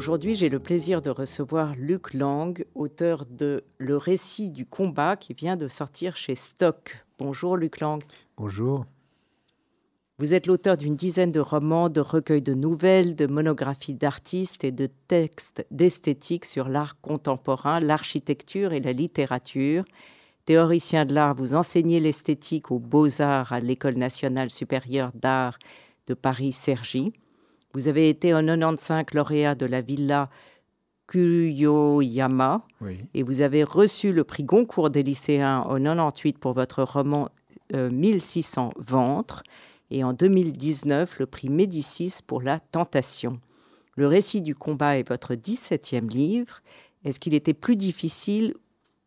Aujourd'hui, j'ai le plaisir de recevoir Luc Lang, auteur de Le récit du combat qui vient de sortir chez Stock. Bonjour Luc Lang. Bonjour. Vous êtes l'auteur d'une dizaine de romans, de recueils de nouvelles, de monographies d'artistes et de textes d'esthétique sur l'art contemporain, l'architecture et la littérature. Théoricien de l'art, vous enseignez l'esthétique aux beaux-arts à l'École nationale supérieure d'art de Paris-Cergy. Vous avez été en 95 lauréat de la villa Kuyoyama et vous avez reçu le prix Goncourt des lycéens en 98 pour votre roman 1600 euh, ventres et en 2019 le prix Médicis pour La Tentation. Le récit du combat est votre 17e livre. Est-ce qu'il était plus difficile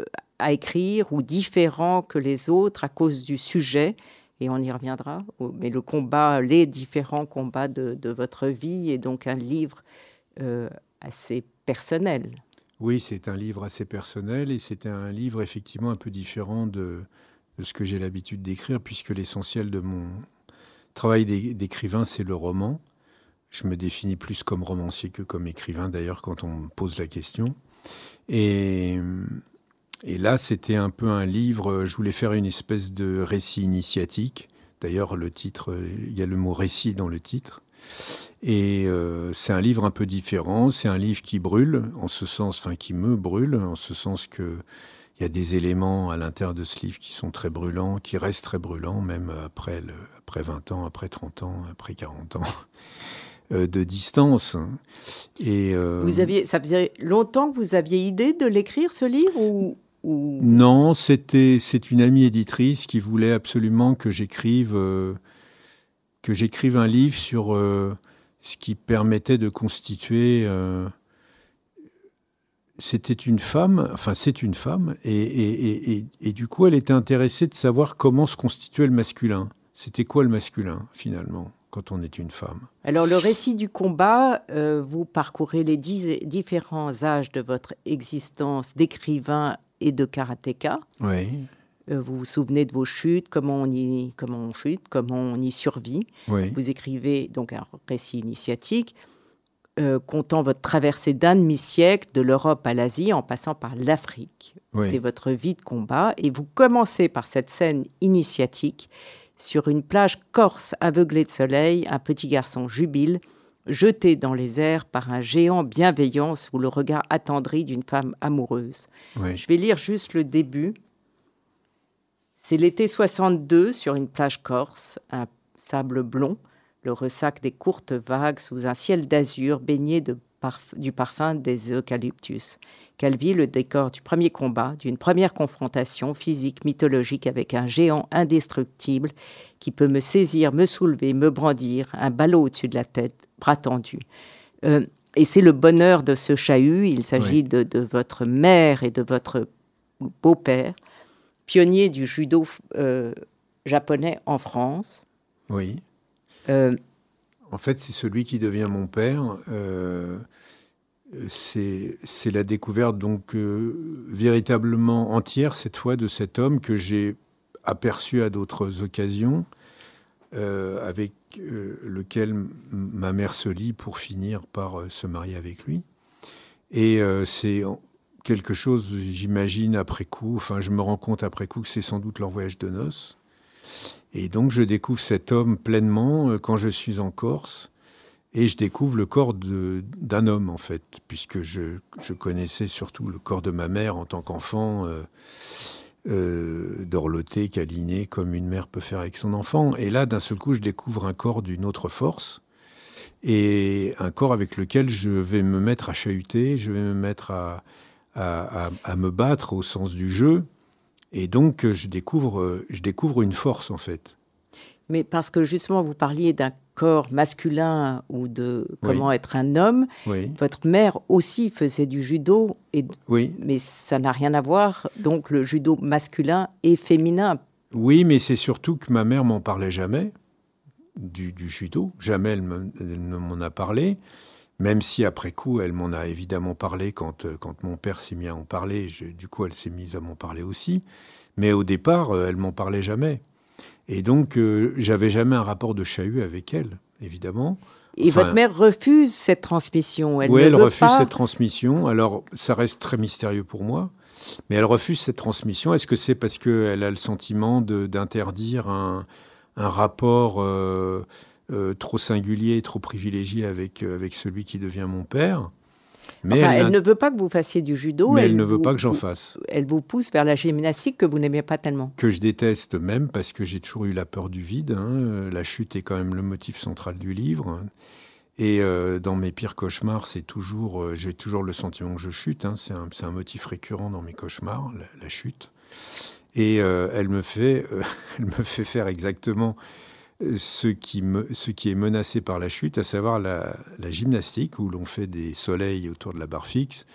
euh, à écrire ou différent que les autres à cause du sujet? Et on y reviendra. Mais le combat, les différents combats de, votre vie est donc un livre euh, assez personnel. Oui, c'est un livre assez personnel et c'est un livre effectivement un peu différent de, de ce que j'ai l'habitude d'écrire, puisque l'essentiel de mon travail d'écrivain, c'est le roman. Je me définis plus comme romancier que comme écrivain, d'ailleurs, quand on me pose la question. Et et là, c'était un peu un livre, euh, je voulais faire une espèce de récit initiatique. D'ailleurs, le titre, euh, il y a le mot récit dans le titre. Et euh, c'est un livre un peu différent, c'est un livre qui brûle, en ce sens, enfin qui me brûle, en ce sens que il y a des éléments à l'intérieur de ce livre qui sont très brûlants, qui restent très brûlants, même après, après 20 ans, après 30 ans, après 40 ans de distance. Vous aviez, ça faisait longtemps que vous aviez idée de l'écrire ce livre ou non, c'était c'est une amie éditrice qui voulait absolument que j'écrive euh, que j'écrive un livre sur euh, ce qui permettait de constituer. Euh, c'était une femme, enfin c'est une femme, et, et, du coup elle était intéressée de savoir comment se constituait le masculin. C'était quoi le masculin finalement quand on est une femme? Alors le récit du combat, vous parcourez les dix différents âges de votre existence d'écrivain et de karatéka. Oui. Euh, vous vous souvenez de vos chutes, comment on y, comment on chute, comment on y survit. Oui. Vous écrivez donc un récit initiatique euh, comptant votre traversée d'un demi-siècle de l'Europe à l'Asie en passant par l'Afrique. C'est votre vie de combat et vous commencez par cette scène initiatique sur une plage corse aveuglée de soleil. Un petit garçon jubile jeté dans les airs par un géant bienveillant sous le regard attendri d'une femme amoureuse. Je vais lire juste le début. C'est l'été 62 sur une plage corse, un sable blond, le ressac des courtes vagues sous un ciel d'azur baigné de du parfum des eucalyptus. Qu'elle vit le décor du premier combat, d'une première confrontation physique mythologique avec un géant indestructible qui peut me saisir, me soulever, me brandir, un ballot au-dessus de la tête, bras. Euh, et c'est le bonheur de ce chahut. Il s'agit de, votre mère et de votre beau-père, pionnier du judo euh, japonais en France. Oui. Euh, en fait, c'est celui qui devient mon père. c'est la découverte donc véritablement entière cette fois de cet homme que j'ai aperçu à d'autres occasions, avec euh, lequel ma mère se lie pour finir par euh, se marier avec lui. Et euh, c'est quelque chose, j'imagine, après coup, enfin je me rends compte après coup que c'est sans doute leur voyage de noces. Et donc je découvre cet homme pleinement quand je suis en Corse. Et je découvre le corps d'un homme, en fait, puisque je, connaissais surtout le corps de ma mère en tant qu'enfant euh, dorloter, câliner, comme une mère peut faire avec son enfant. Et là, d'un seul coup, je découvre un corps d'une autre force, et un corps avec lequel je vais me mettre à chahuter, je vais me mettre à, à, me battre au sens du jeu. Et donc, je découvre, je découvre une force, en fait. Mais parce que justement, vous parliez d'un corps masculin ou de comment être un homme. Votre mère aussi faisait du judo, et, oui. mais ça n'a rien à voir. Donc le judo masculin et féminin. Oui, mais c'est surtout que ma mère m'en parlait jamais du, judo. Jamais elle, ne m'en a parlé. Même si après coup, elle m'en a évidemment parlé quand, euh, quand mon père s'est mis à en parler. du coup, elle s'est mise à m'en parler aussi. Mais au départ, euh, elle m'en parlait jamais. Et donc, euh, j'avais jamais un rapport de chahut avec elle, évidemment. Et votre mère refuse cette transmission elle Oui, elle refuse cette transmission. Alors, ça reste très mystérieux pour moi. Mais elle refuse cette transmission. Est-ce que c'est parce qu'elle a le sentiment d'interdire un, un, rapport euh, euh, trop singulier, trop privilégié avec, avec celui qui devient mon père? Mais elle, ne veut pas que vous fassiez du judo. Mais elle, ne veut pas que j'en fasse. Elle vous pousse vers la gymnastique que vous n'aimez pas tellement. Que je déteste même parce que j'ai toujours eu la peur du vide. Hein. La chute est quand même le motif central du livre. Et euh, dans mes pires cauchemars, c'est toujours, euh, j'ai toujours le sentiment que je chute. Hein. C'est un, un, motif récurrent dans mes cauchemars, la, chute. Et euh, elle me fait, elle me fait faire exactement ce qui, me, ce qui est menacé par la chute, à savoir la, gymnastique, où l'on fait des soleils autour de la barre fixe,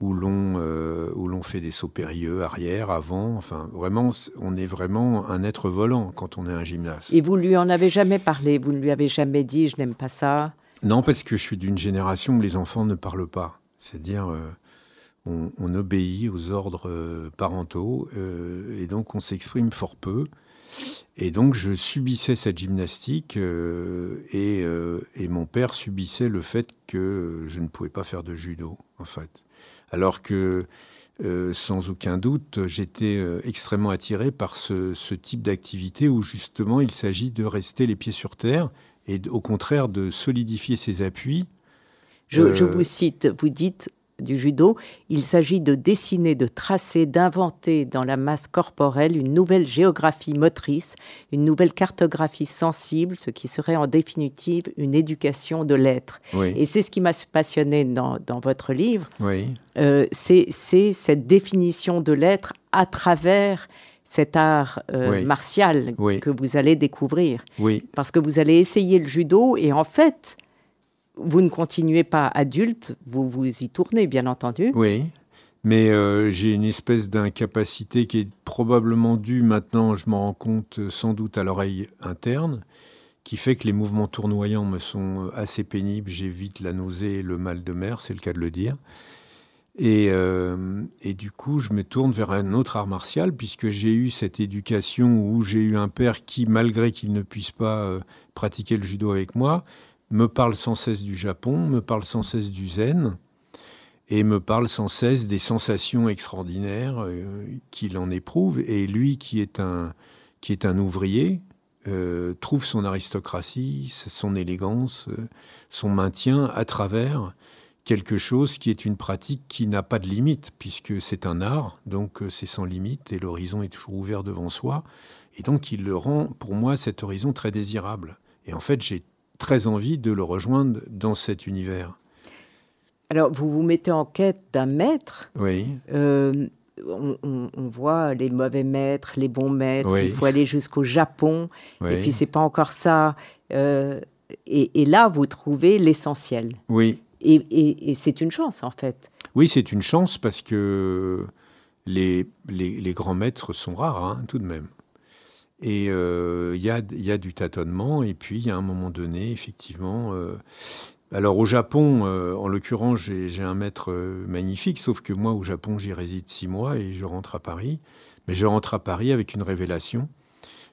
où l'on euh, l'on fait des sauts périlleux arrière, avant. Enfin, vraiment, on est vraiment un être volant quand on est un gymnaste. Et vous lui en avez jamais parlé? Vous ne lui avez jamais dit « je n'aime pas ça » Non, parce que je suis d'une génération où les enfants ne parlent pas. C'est-à-dire, euh, on, on, obéit aux ordres euh, parentaux et donc on s'exprime fort peu. Et donc je subissais cette gymnastique euh, euh, et, mon père subissait le fait que je ne pouvais pas faire de judo, en fait. Alors que, euh, sans aucun doute, j'étais extrêmement attiré par ce, ce type d'activité où justement il s'agit de rester les pieds sur terre et au contraire de solidifier ses appuis. Je, je vous cite, vous dites du judo, il s'agit de dessiner, de tracer, d'inventer dans la masse corporelle une nouvelle géographie motrice, une nouvelle cartographie sensible, ce qui serait en définitive une éducation de l'être. Et c'est ce qui m'a passionné dans, votre livre. Oui. Euh, c'est cette définition de l'être à travers cet art euh, martial que vous allez découvrir. Parce que vous allez essayer le judo et en fait, vous ne continuez pas adulte, vous vous y tournez, bien entendu. Oui, mais euh, j'ai une espèce d'incapacité qui est probablement due maintenant, je m'en rends compte, euh, sans doute à l'oreille interne, qui fait que les mouvements tournoyants me sont euh, assez pénibles. J'évite la nausée et le mal de mer, c'est le cas de le dire. Et, et, du coup, je me tourne vers un autre art martial, puisque j'ai eu cette éducation où j'ai eu un père qui, malgré qu'il ne puisse pas pratiquer le judo avec moi, me parle sans cesse du Japon, me parle sans cesse du zen, et me parle sans cesse des sensations extraordinaires euh, qu'il en éprouve. Et lui, qui est un, qui est un ouvrier, euh, trouve son aristocratie, son élégance, euh, son maintien à travers quelque chose qui est une pratique qui n'a pas de limite, puisque c'est un art, donc c'est sans limite, et l'horizon est toujours ouvert devant soi. Et donc il le rend, pour moi, cet horizon très désirable. Et en fait, j'ai très envie de le rejoindre dans cet univers. Alors, vous vous mettez en quête d'un maître. Oui. Euh, on, voit les mauvais maîtres, les bons maîtres. Il faut aller jusqu'au Japon. Et puis, c'est pas encore ça. Euh, et, là, vous trouvez l'essentiel. Oui. Et, c'est une chance, en fait. Oui, c'est une chance parce que les, les, grands maîtres sont rares, hein, tout de même. Et il euh, y, a, y, a, du tâtonnement, et puis il y a un moment donné, effectivement. Euh, alors au Japon, euh, en l'occurrence, j'ai un maître magnifique, sauf que moi, au Japon, j'y réside six mois et je rentre à Paris. Mais je rentre à Paris avec une révélation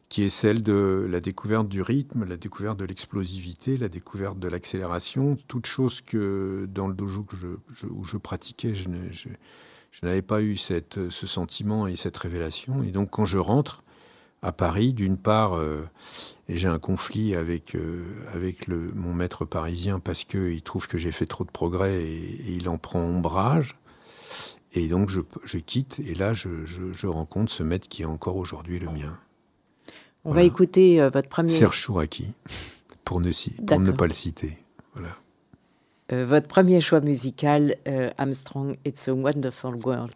qui est celle de la découverte du rythme, la découverte de l'explosivité, la découverte de l'accélération, toutes choses que dans le dojo où je pratiquais, je, n'avais pas eu ce sentiment et cette révélation. Et donc quand je rentre, à Paris. D'une part, euh, j'ai un conflit avec, euh, avec le, mon maître parisien parce qu'il trouve que j'ai fait trop de progrès et, il en prend ombrage. Et donc je, je quitte et là je, je, rencontre ce maître qui est encore aujourd'hui le mien. On va écouter euh, votre premier... Serge Chouraki, pour ne, pour ne pas le citer. Voilà. votre premier choix musical, Armstrong, It's a Wonderful World.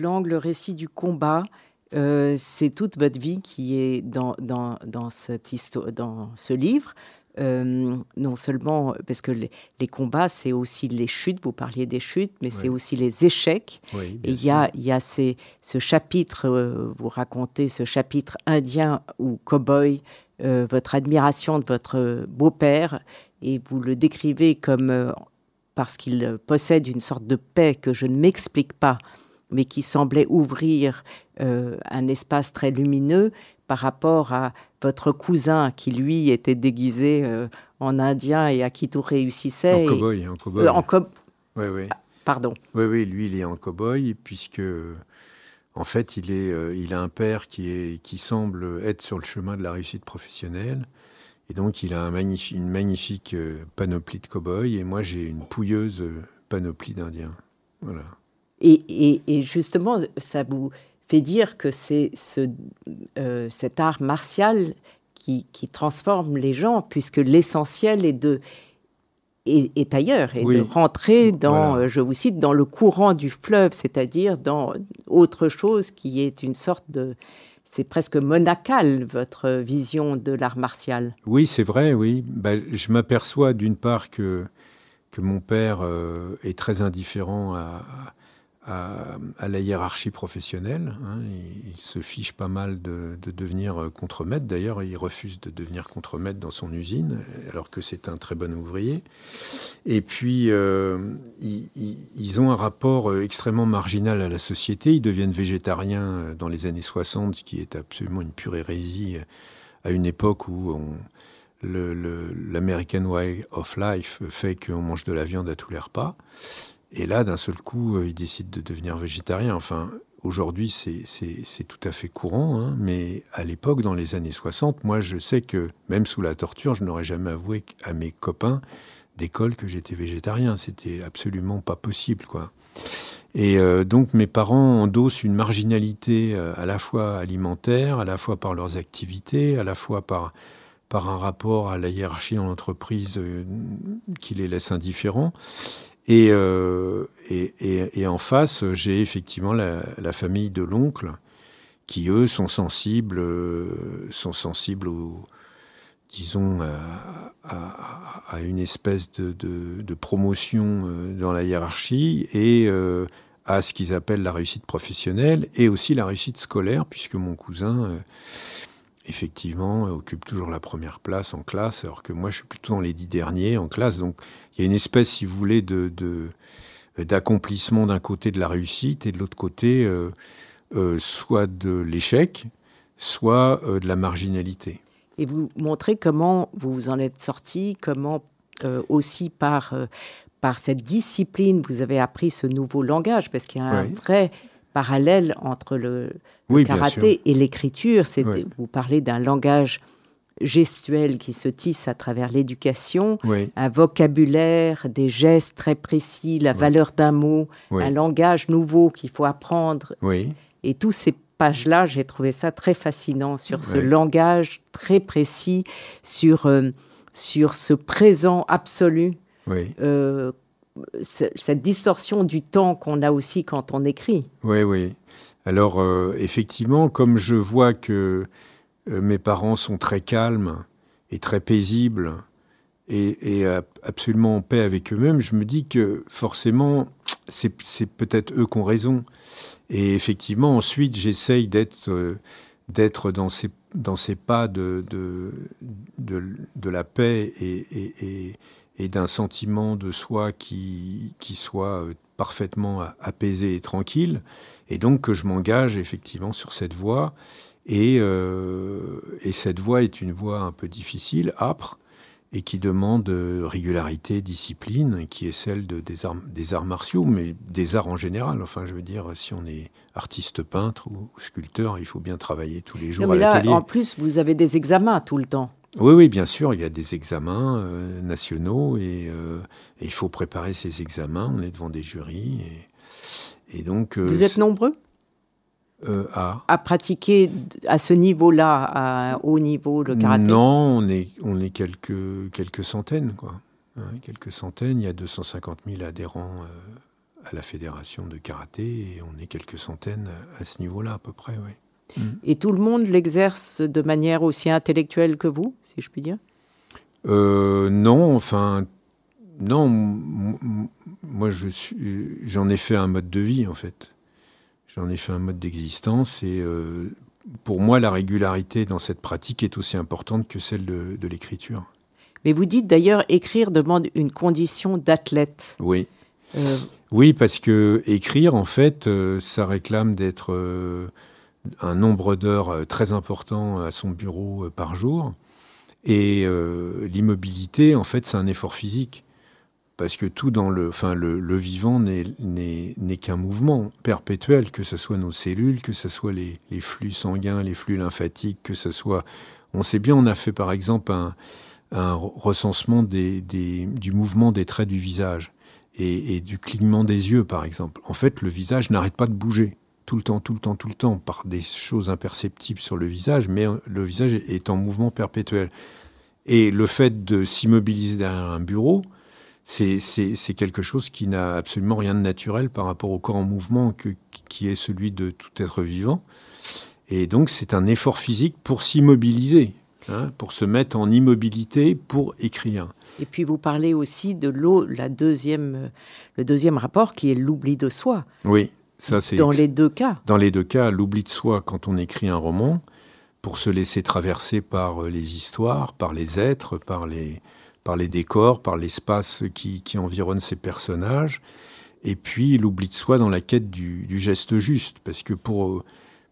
Luc Lang, le récit du combat, euh, c'est toute votre vie qui est dans, dans, dans, cette histo- dans ce livre. Euh, non seulement parce que les, les combats, c'est aussi les chutes, vous parliez des chutes, mais c'est aussi les échecs. Oui, Et il y a, y a ces- ce chapitre, euh, vous racontez ce chapitre indien ou cow-boy, votre admiration de votre beau-père, et vous le décrivez comme, parce qu'il possède une sorte de paix que je ne m'explique pas, mais qui semblait ouvrir euh, un espace très lumineux par rapport à votre cousin qui, lui, était déguisé euh, en indien et à qui tout réussissait. En cow-boy, en cow-boy. euh, Oui, oui. Pardon. Oui, oui, lui, il est en cow-boy, puisque, en fait, il, est, il a un père qui, est, qui semble être sur le chemin de la réussite professionnelle. Et donc, il a un magnifi- une magnifique panoplie de cow-boy, et moi, j'ai une pouilleuse panoplie d'Indiens. Voilà. Et, et- et justement, ça vous fait dire que c'est ce, euh, cet art martial qui, qui transforme les gens, puisque l'essentiel est de est, est ailleurs et Oui. de rentrer dans, Voilà. euh, je vous cite, dans le courant du fleuve, c'est-à-dire dans autre chose qui est une sorte de, c'est presque monacal votre vision de l'art martial. Oui, c'est vrai, oui. Bah, je m'aperçois d'une part que, que mon père euh, est très indifférent à, à, à la hiérarchie professionnelle. hein. Il, se fiche pas mal de, de devenir euh, contremaître. D'ailleurs, il refuse de devenir contremaître dans son usine, alors que c'est un très bon ouvrier. Et puis, euh, ils, ont un rapport euh, extrêmement marginal à la société. Ils deviennent végétariens dans les années 60, ce qui est absolument une pure hérésie à une époque où l'American Way of Life fait qu'on mange de la viande à tous les repas. Et là, d'un seul coup, euh, ils décident de devenir végétariens. Enfin, aujourd'hui, c'est- tout à fait courant. hein. mais à l'époque, dans les années 60, moi, je sais que même sous la torture, je n'aurais jamais avoué à mes copains d'école que j'étais végétarien. C'était absolument pas possible, quoi. Et euh, donc mes parents endossent une marginalité euh, à la fois alimentaire, à la fois par leurs activités, à la fois par, un rapport à la hiérarchie en entreprise qui les laisse indifférents. Et, euh, et, en face, j'ai effectivement la, famille de l'oncle qui, eux, sont sensibles, euh, sont sensibles disons, à, une espèce de, promotion euh, dans la hiérarchie et à ce qu'ils appellent la réussite professionnelle et aussi la réussite scolaire, puisque mon cousin effectivement, occupe toujours la première place en classe, alors que moi, je suis plutôt dans les dix derniers en classe. Donc, il y a une espèce, si vous voulez, de, d'accomplissement d'un côté de la réussite et de l'autre côté, euh, euh, soit de l'échec, soit de la marginalité. Et vous montrez comment vous vous en êtes sorti, comment aussi par, par cette discipline, vous avez appris ce nouveau langage, parce qu'il y a un vrai parallèle entre le, karaté et l'écriture. Vous parlez d'un langage gestuel qui se tisse à travers l'éducation, un vocabulaire, des gestes très précis, la valeur d'un mot, un langage nouveau qu'il faut apprendre. Et tous ces pages-là, j'ai trouvé ça très fascinant sur ce langage très précis, sur, euh, sur ce présent absolu. Euh, cette distorsion du temps qu'on a aussi quand on écrit. Oui, oui. Alors, euh, effectivement, comme je vois que euh, mes parents sont très calmes et très paisibles et, absolument en paix avec eux-mêmes, je me dis que forcément, c'est peut-être eux qui ont raison. Et effectivement, ensuite, j'essaye d'être euh, d'être dans ces, dans ces pas de, de, la paix et d'un sentiment de soi qui, qui soit parfaitement apaisé et tranquille. Et donc que je m'engage effectivement sur cette voie. Et, euh, et, cette voie est une voie un peu difficile, âpre, et qui demande régularité, discipline, qui est celle de, des, arts, des arts martiaux, mais des arts en général. Enfin, je veux dire, si on est artiste peintre ou sculpteur, il faut bien travailler tous les jours non, mais là, En plus, vous avez des examens tout le temps. Oui, oui, bien sûr, il y a des examens euh, nationaux et, euh, et, il faut préparer ces examens. On est devant des jurys. Et, et donc, euh, Vous êtes nombreux à... à pratiquer à ce niveau-là, à haut niveau, le karaté? Non, on est, on est quelques, quelques centaines, quoi. Hein, quelques centaines. Il y a 250 000 adhérents à la fédération de karaté et on est quelques centaines à ce niveau-là, à peu près, oui. Mm. Et tout le monde l'exerce de manière aussi intellectuelle que vous, si je puis dire? Non, enfin, non, moi je j'en ai fait un mode de vie en fait. J'en ai fait un mode d'existence et euh, pour moi la régularité dans cette pratique est aussi importante que celle de, l'écriture. Mais vous dites d'ailleurs écrire demande une condition d'athlète. Oui. Euh, oui, parce que écrire en fait, euh, ça réclame d'être un nombre d'heures très important à son bureau par jour. Et l'immobilité, en fait, c'est un effort physique parce que tout dans le, enfin, le, vivant n'est qu'un mouvement perpétuel, que ce soit nos cellules, que ce soit les, flux sanguins, les flux lymphatiques, que ce soit... On sait bien, on a fait par exemple un, recensement des, du mouvement des traits du visage et, du clignement des yeux, par exemple. En fait, le visage n'arrête pas de bouger tout le temps, tout le temps, tout le temps, par des choses imperceptibles sur le visage, mais le visage est en mouvement perpétuel. Et le fait de s'immobiliser derrière un bureau, c'est quelque chose qui n'a absolument rien de naturel par rapport au corps en mouvement que, qui est celui de tout être vivant. Et donc c'est un effort physique pour s'immobiliser, hein, pour se mettre en immobilité pour écrire. Et puis vous parlez aussi de l'eau, la deuxième, le deuxième rapport qui est l'oubli de soi. Oui, ça c'est dans les deux cas. Dans les deux cas, l'oubli de soi quand on écrit un roman, pour se laisser traverser par les histoires, par les êtres, par les, par les décors, par l'espace qui, qui, environne ces personnages, et puis l'oubli de soi dans la quête du, geste juste, parce que pour,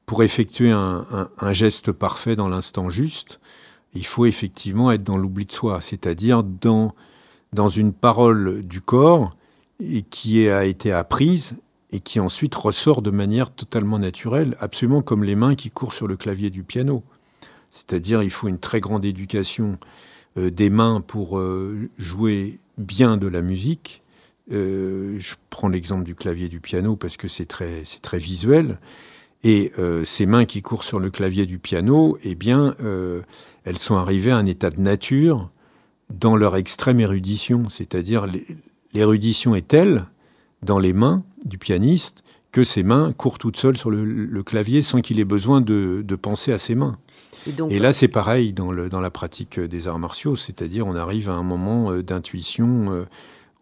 pour effectuer un, geste parfait dans l'instant juste, il faut effectivement être dans l'oubli de soi, c'est-à-dire dans, dans une parole du corps et qui a été apprise et qui ensuite ressort de manière totalement naturelle, absolument comme les mains qui courent sur le clavier du piano. C'est-à-dire il faut une très grande éducation euh, des mains pour euh, jouer bien de la musique. Euh, je prends l'exemple du clavier du piano parce que c'est très, très visuel. Et ces mains qui courent sur le clavier du piano, eh bien, elles sont arrivées à un état de nature dans leur extrême érudition. C'est-à-dire, l'érudition est telle dans les mains du pianiste que ses mains courent toutes seules sur le, clavier sans qu'il ait besoin de, de penser à ses mains. Et, là, c'est pareil dans, le, dans la pratique des arts martiaux, c'est-à-dire on arrive à un moment euh, d'intuition euh,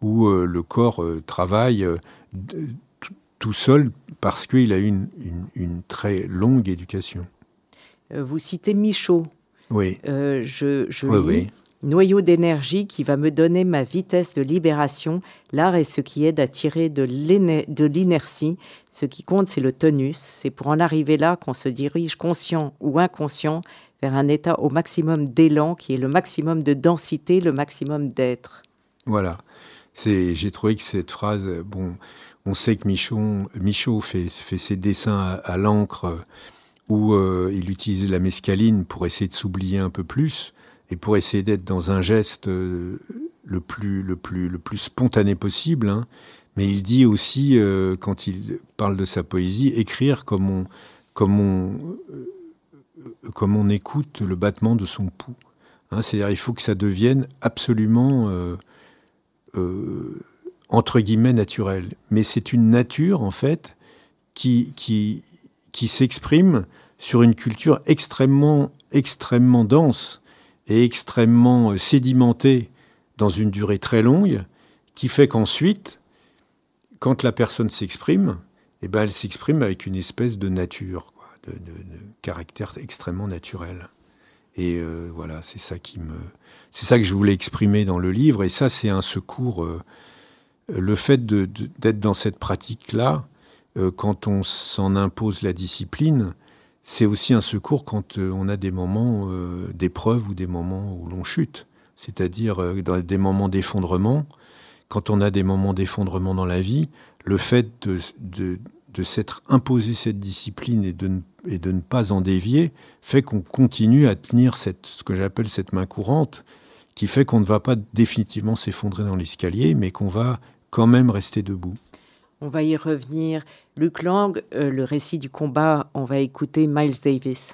où euh, le corps travaille tout seul parce qu'il a eu une, une, très longue éducation. vous citez Michaud. Oui. je, je lis noyau d'énergie qui va me donner ma vitesse de libération. L'art est ce qui aide à tirer de l'inertie. Ce qui compte, c'est le tonus. C'est pour en arriver là qu'on se dirige conscient ou inconscient vers un état au maximum d'élan qui est le maximum de densité, le maximum d'être. Voilà. J'ai trouvé que cette phrase, bon, on sait que Michaud, Michaud fait, ses dessins à, l'encre où euh, il utilise la mescaline pour essayer de s'oublier un peu plus et pour essayer d'être dans un geste euh, le plus, le plus, le plus spontané possible. Hein. Mais il dit aussi, euh, quand il parle de sa poésie, écrire comme on, comme on, euh, comme on écoute le battement de son pouls. Hein. C'est-à-dire, il faut que ça devienne absolument, entre guillemets, naturel. Mais c'est une nature, en fait, qui, qui, qui s'exprime sur une culture extrêmement, extrêmement dense et extrêmement euh, sédimenté dans une durée très longue, qui fait qu'ensuite, quand la personne s'exprime, eh ben, elle s'exprime avec une espèce de nature, de, caractère extrêmement naturel. Et euh, voilà, c'est ça qui me, c'est ça que je voulais exprimer dans le livre. Et ça, c'est un secours. Euh, le fait d'être dans cette pratique-là, quand on s'en impose la discipline, c'est aussi un secours quand euh, on a des moments euh, d'épreuve ou des moments où l'on chute. C'est-à-dire euh, dans des moments d'effondrement. Quand on a des moments d'effondrement dans la vie, le fait de, s'être imposé cette discipline et de, ne, pas en dévier fait qu'on continue à tenir ce que j'appelle cette main courante, qui fait qu'on ne va pas définitivement s'effondrer dans l'escalier, mais qu'on va quand même rester debout. On va y revenir. Luc Lang, euh, le récit du combat, on va écouter Miles Davis.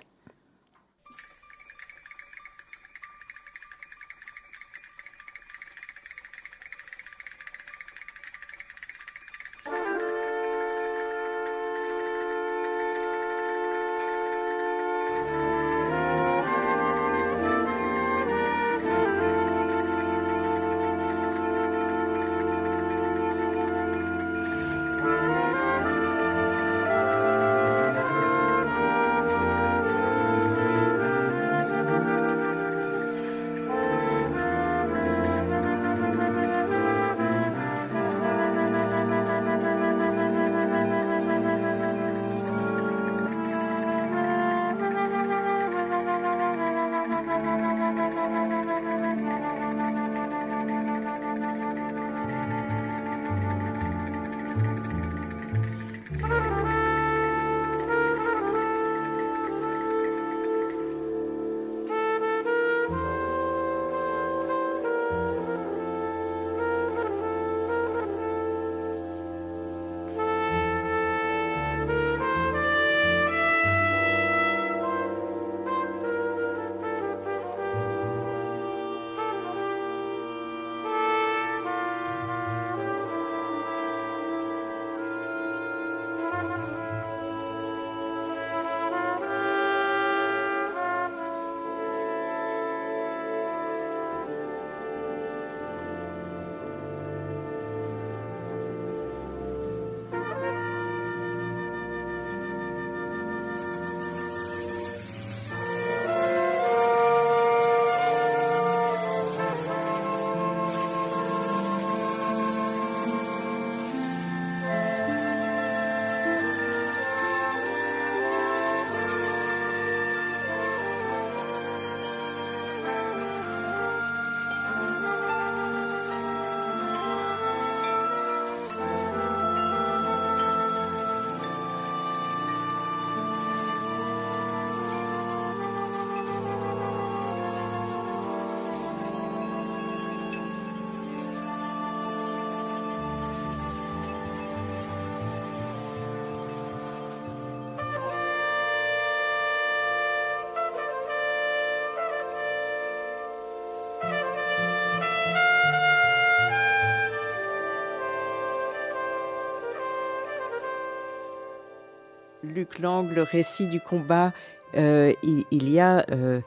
Luc Lang, le récit du combat, euh, il, y a euh,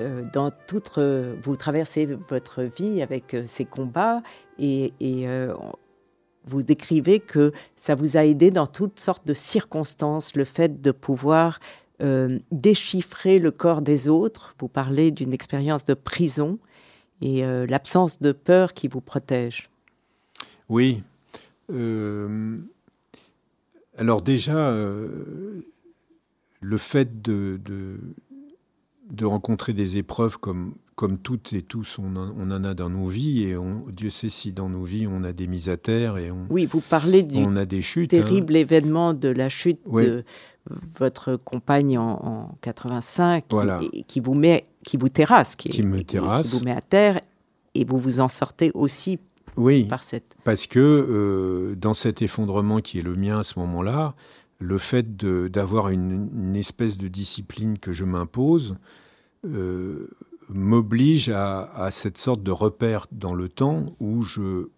euh, dans toute. vous traversez votre vie avec ces combats et, vous décrivez que ça vous a aidé dans toutes sortes de circonstances, le fait de pouvoir déchiffrer le corps des autres. Vous parlez d'une expérience de prison et l'absence de peur qui vous protège. Oui. Alors déjà, le fait de, de, rencontrer des épreuves comme, comme toutes et tous, on en, a dans nos vies, et Dieu sait si dans nos vies on a des mises à terre et on, oui, vous parlez du on a des chutes, hein. terrible événement de la chute de votre compagne en, 85, qui, vous met, qui vous terrasse, qui, me terrasse, qui vous met à terre, et vous vous en sortez aussi oui, par cette. Parce que euh, dans cet effondrement qui est le mien à ce moment-là, le fait d'avoir une, espèce de discipline que je m'impose euh, m'oblige à, cette sorte de repère dans le temps où je,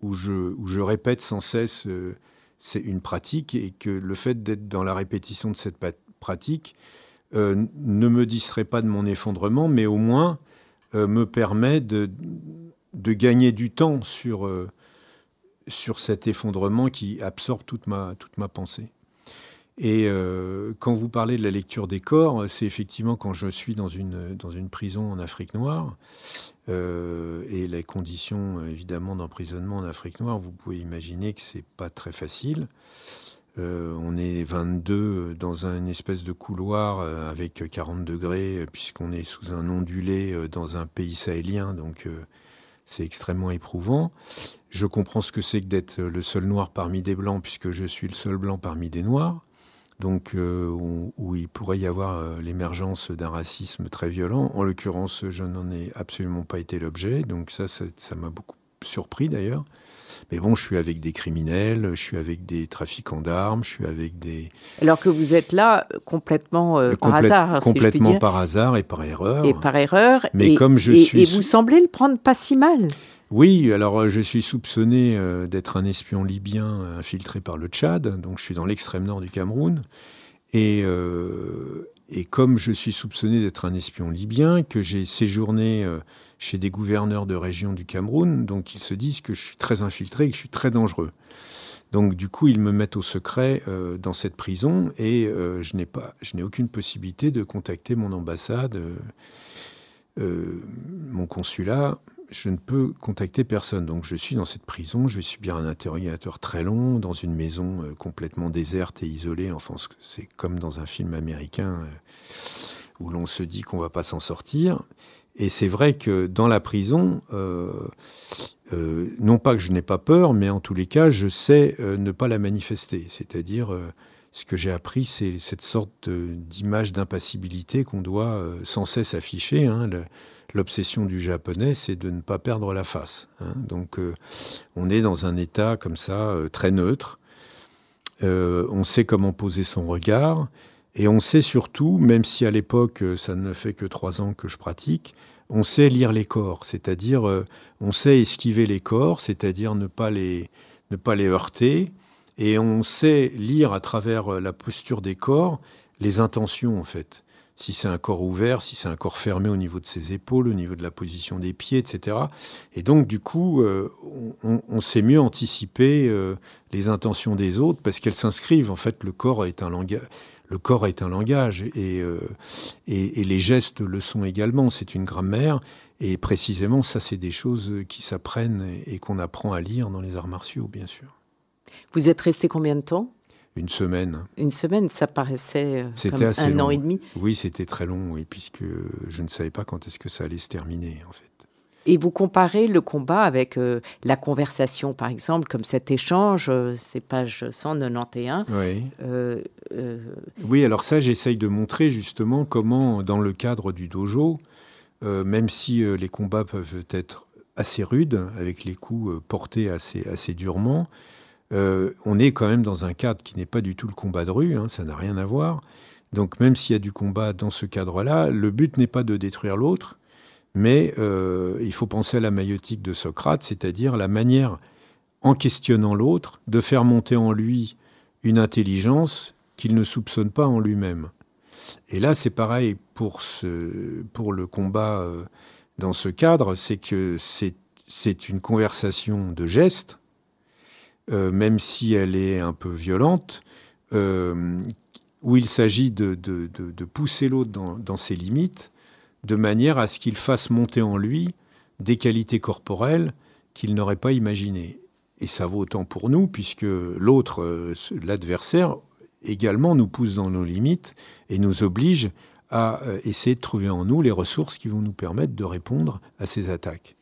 où je, où je répète sans cesse euh, c'est une pratique et que le fait d'être dans la répétition de cette pratique euh, ne me distrait pas de mon effondrement, mais au moins me permet de, de, gagner du temps sur, sur cet effondrement qui absorbe toute ma, toute ma pensée. Et euh, quand vous parlez de la lecture des corps, c'est effectivement quand je suis dans une, dans une prison en Afrique noire, euh, et les conditions évidemment d'emprisonnement en Afrique noire, vous pouvez imaginer que c'est pas très facile. Euh, on est 22 dans une espèce de couloir avec 40 degrés, puisqu'on est sous un ondulé dans un pays sahélien, donc c'est extrêmement éprouvant. Je comprends ce que c'est que d'être le seul noir parmi des blancs, puisque je suis le seul blanc parmi des noirs donc euh, où, il pourrait y avoir euh, l'émergence d'un racisme très violent. En l'occurrence, je n'en ai absolument pas été l'objet, donc ça, ça m'a beaucoup surpris d'ailleurs. Mais bon, je suis avec des criminels, je suis avec des trafiquants d'armes, je suis avec des... Alors que vous êtes là euh, complètement par hasard. Complètement par hasard et par erreur. Et par erreur. Mais comme je suis... Et vous semblez le prendre pas si mal. Oui, alors euh, je suis soupçonné euh, d'être un espion libyen infiltré par le Tchad, donc je suis dans l'extrême nord du Cameroun. Et, euh, et comme je suis soupçonné d'être un espion libyen, que j'ai séjourné chez des gouverneurs de région du Cameroun, donc ils se disent que je suis très infiltré que je suis très dangereux. Donc du coup, ils me mettent au secret dans cette prison et je n'ai pas, je n'ai aucune possibilité de contacter mon ambassade, mon consulat je ne peux contacter personne. Donc je suis dans cette prison, je vais subir un interrogateur très long dans une maison euh, complètement déserte et isolée. Enfin, c'est comme dans un film américain euh, où l'on se dit qu'on va pas s'en sortir. Et c'est vrai que dans la prison, euh, non pas que je n'ai pas peur, mais en tous les cas, je sais ne pas la manifester. C'est-à-dire, ce que j'ai appris, c'est cette sorte d'image d'impassibilité qu'on doit sans cesse afficher. Hein, l'obsession du japonais, c'est de ne pas perdre la face. Hein. Donc euh, on est dans un état comme ça, euh, très neutre. Euh, on sait comment poser son regard. Et on sait surtout, même si à l'époque, ça ne fait que trois ans que je pratique, on sait lire les corps, c'est-à-dire on sait esquiver les corps, c'est-à-dire ne, pas les, ne pas les heurter, et on sait lire à travers la posture des corps les intentions en fait si c'est un corps ouvert, si c'est un corps fermé au niveau de ses épaules, au niveau de la position des pieds, etc. Et donc, du coup, euh, on, sait mieux anticiper euh, les intentions des autres parce qu'elles s'inscrivent. En fait, le corps est un langage. Le corps est un langage euh, et, et, les gestes le sont également. C'est une grammaire. Et précisément, ça, c'est des choses qui s'apprennent et qu'on apprend à lire dans les arts martiaux, bien sûr. Vous êtes resté combien de temps? Une semaine. Une semaine, ça paraissait euh, comme un an et demi. Oui, c'était très long, oui, puisque je ne savais pas quand est-ce que ça allait se terminer, en fait. Et vous comparez le combat avec euh, la conversation, par exemple, comme cet échange, euh, c'est page 191. Oui. oui, alors ça, j'essaye de montrer justement comment, dans le cadre du dojo, même si les combats peuvent être assez rudes, avec les coups portés assez, assez durement, euh, on est quand même dans un cadre qui n'est pas du tout le combat de rue, hein, ça n'a rien à voir. Donc même s'il y a du combat dans ce cadre-là, le but n'est pas de détruire l'autre, mais euh, il faut penser à la maïotique de Socrate, c'est-à-dire la manière, en questionnant l'autre, de faire monter en lui une intelligence qu'il ne soupçonne pas en lui-même. Et là, c'est pareil pour, pour le combat euh, dans ce cadre, c'est que c'est une conversation de gestes euh, même si elle est un peu violente, où il s'agit de, pousser l'autre dans, ses limites, de manière à ce qu'il fasse monter en lui des qualités corporelles qu'il n'aurait pas imaginées. Et ça vaut autant pour nous, puisque l'autre, euh, l'adversaire, également nous pousse dans nos limites et nous oblige à euh, essayer de trouver en nous les ressources qui vont nous permettre de répondre à ces attaques.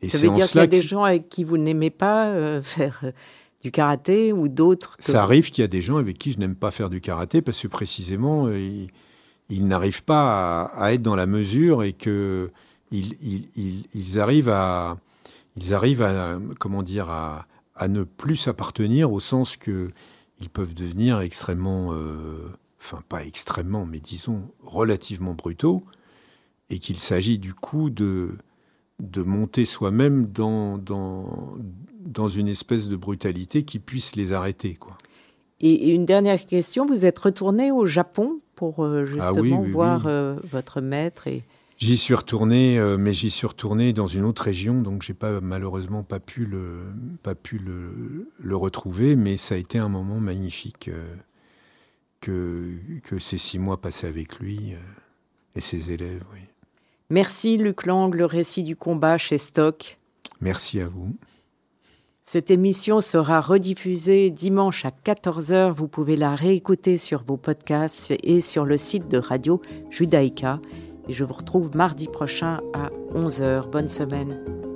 Et ça veut dire qu'il y a des gens avec qui vous n'aimez pas euh, faire du karaté ou d'autres Ça arrive qu'il y a des gens avec qui je n'aime pas faire du karaté parce que précisément, ils, n'arrivent pas à, être dans la mesure et que ils, arrivent à, ils arrivent à, comment dire, à, à ne plus s'appartenir au sens que ils peuvent devenir extrêmement, euh, enfin pas extrêmement, mais disons relativement brutaux, et qu'il s'agit du coup de, de monter soi-même dans, dans, dans une espèce de brutalité qui puisse les arrêter. Quoi. Et une dernière question, vous êtes retourné au Japon pour euh, ah justement voir euh, votre maître et... J'y suis retourné, euh, mais j'y suis retourné dans une autre région, donc j'ai pas malheureusement pas pu le pas pu le, le, retrouver, mais ça a été un moment magnifique que que ces six mois passés avec lui et ses élèves. Oui. Merci Luc Lang, le récit du combat chez Stock. Merci à vous. Cette émission sera rediffusée dimanche à 14h. Vous pouvez la réécouter sur vos podcasts et sur le site de Radio Judaïka. Et je vous retrouve mardi prochain à 11h. Bonne semaine.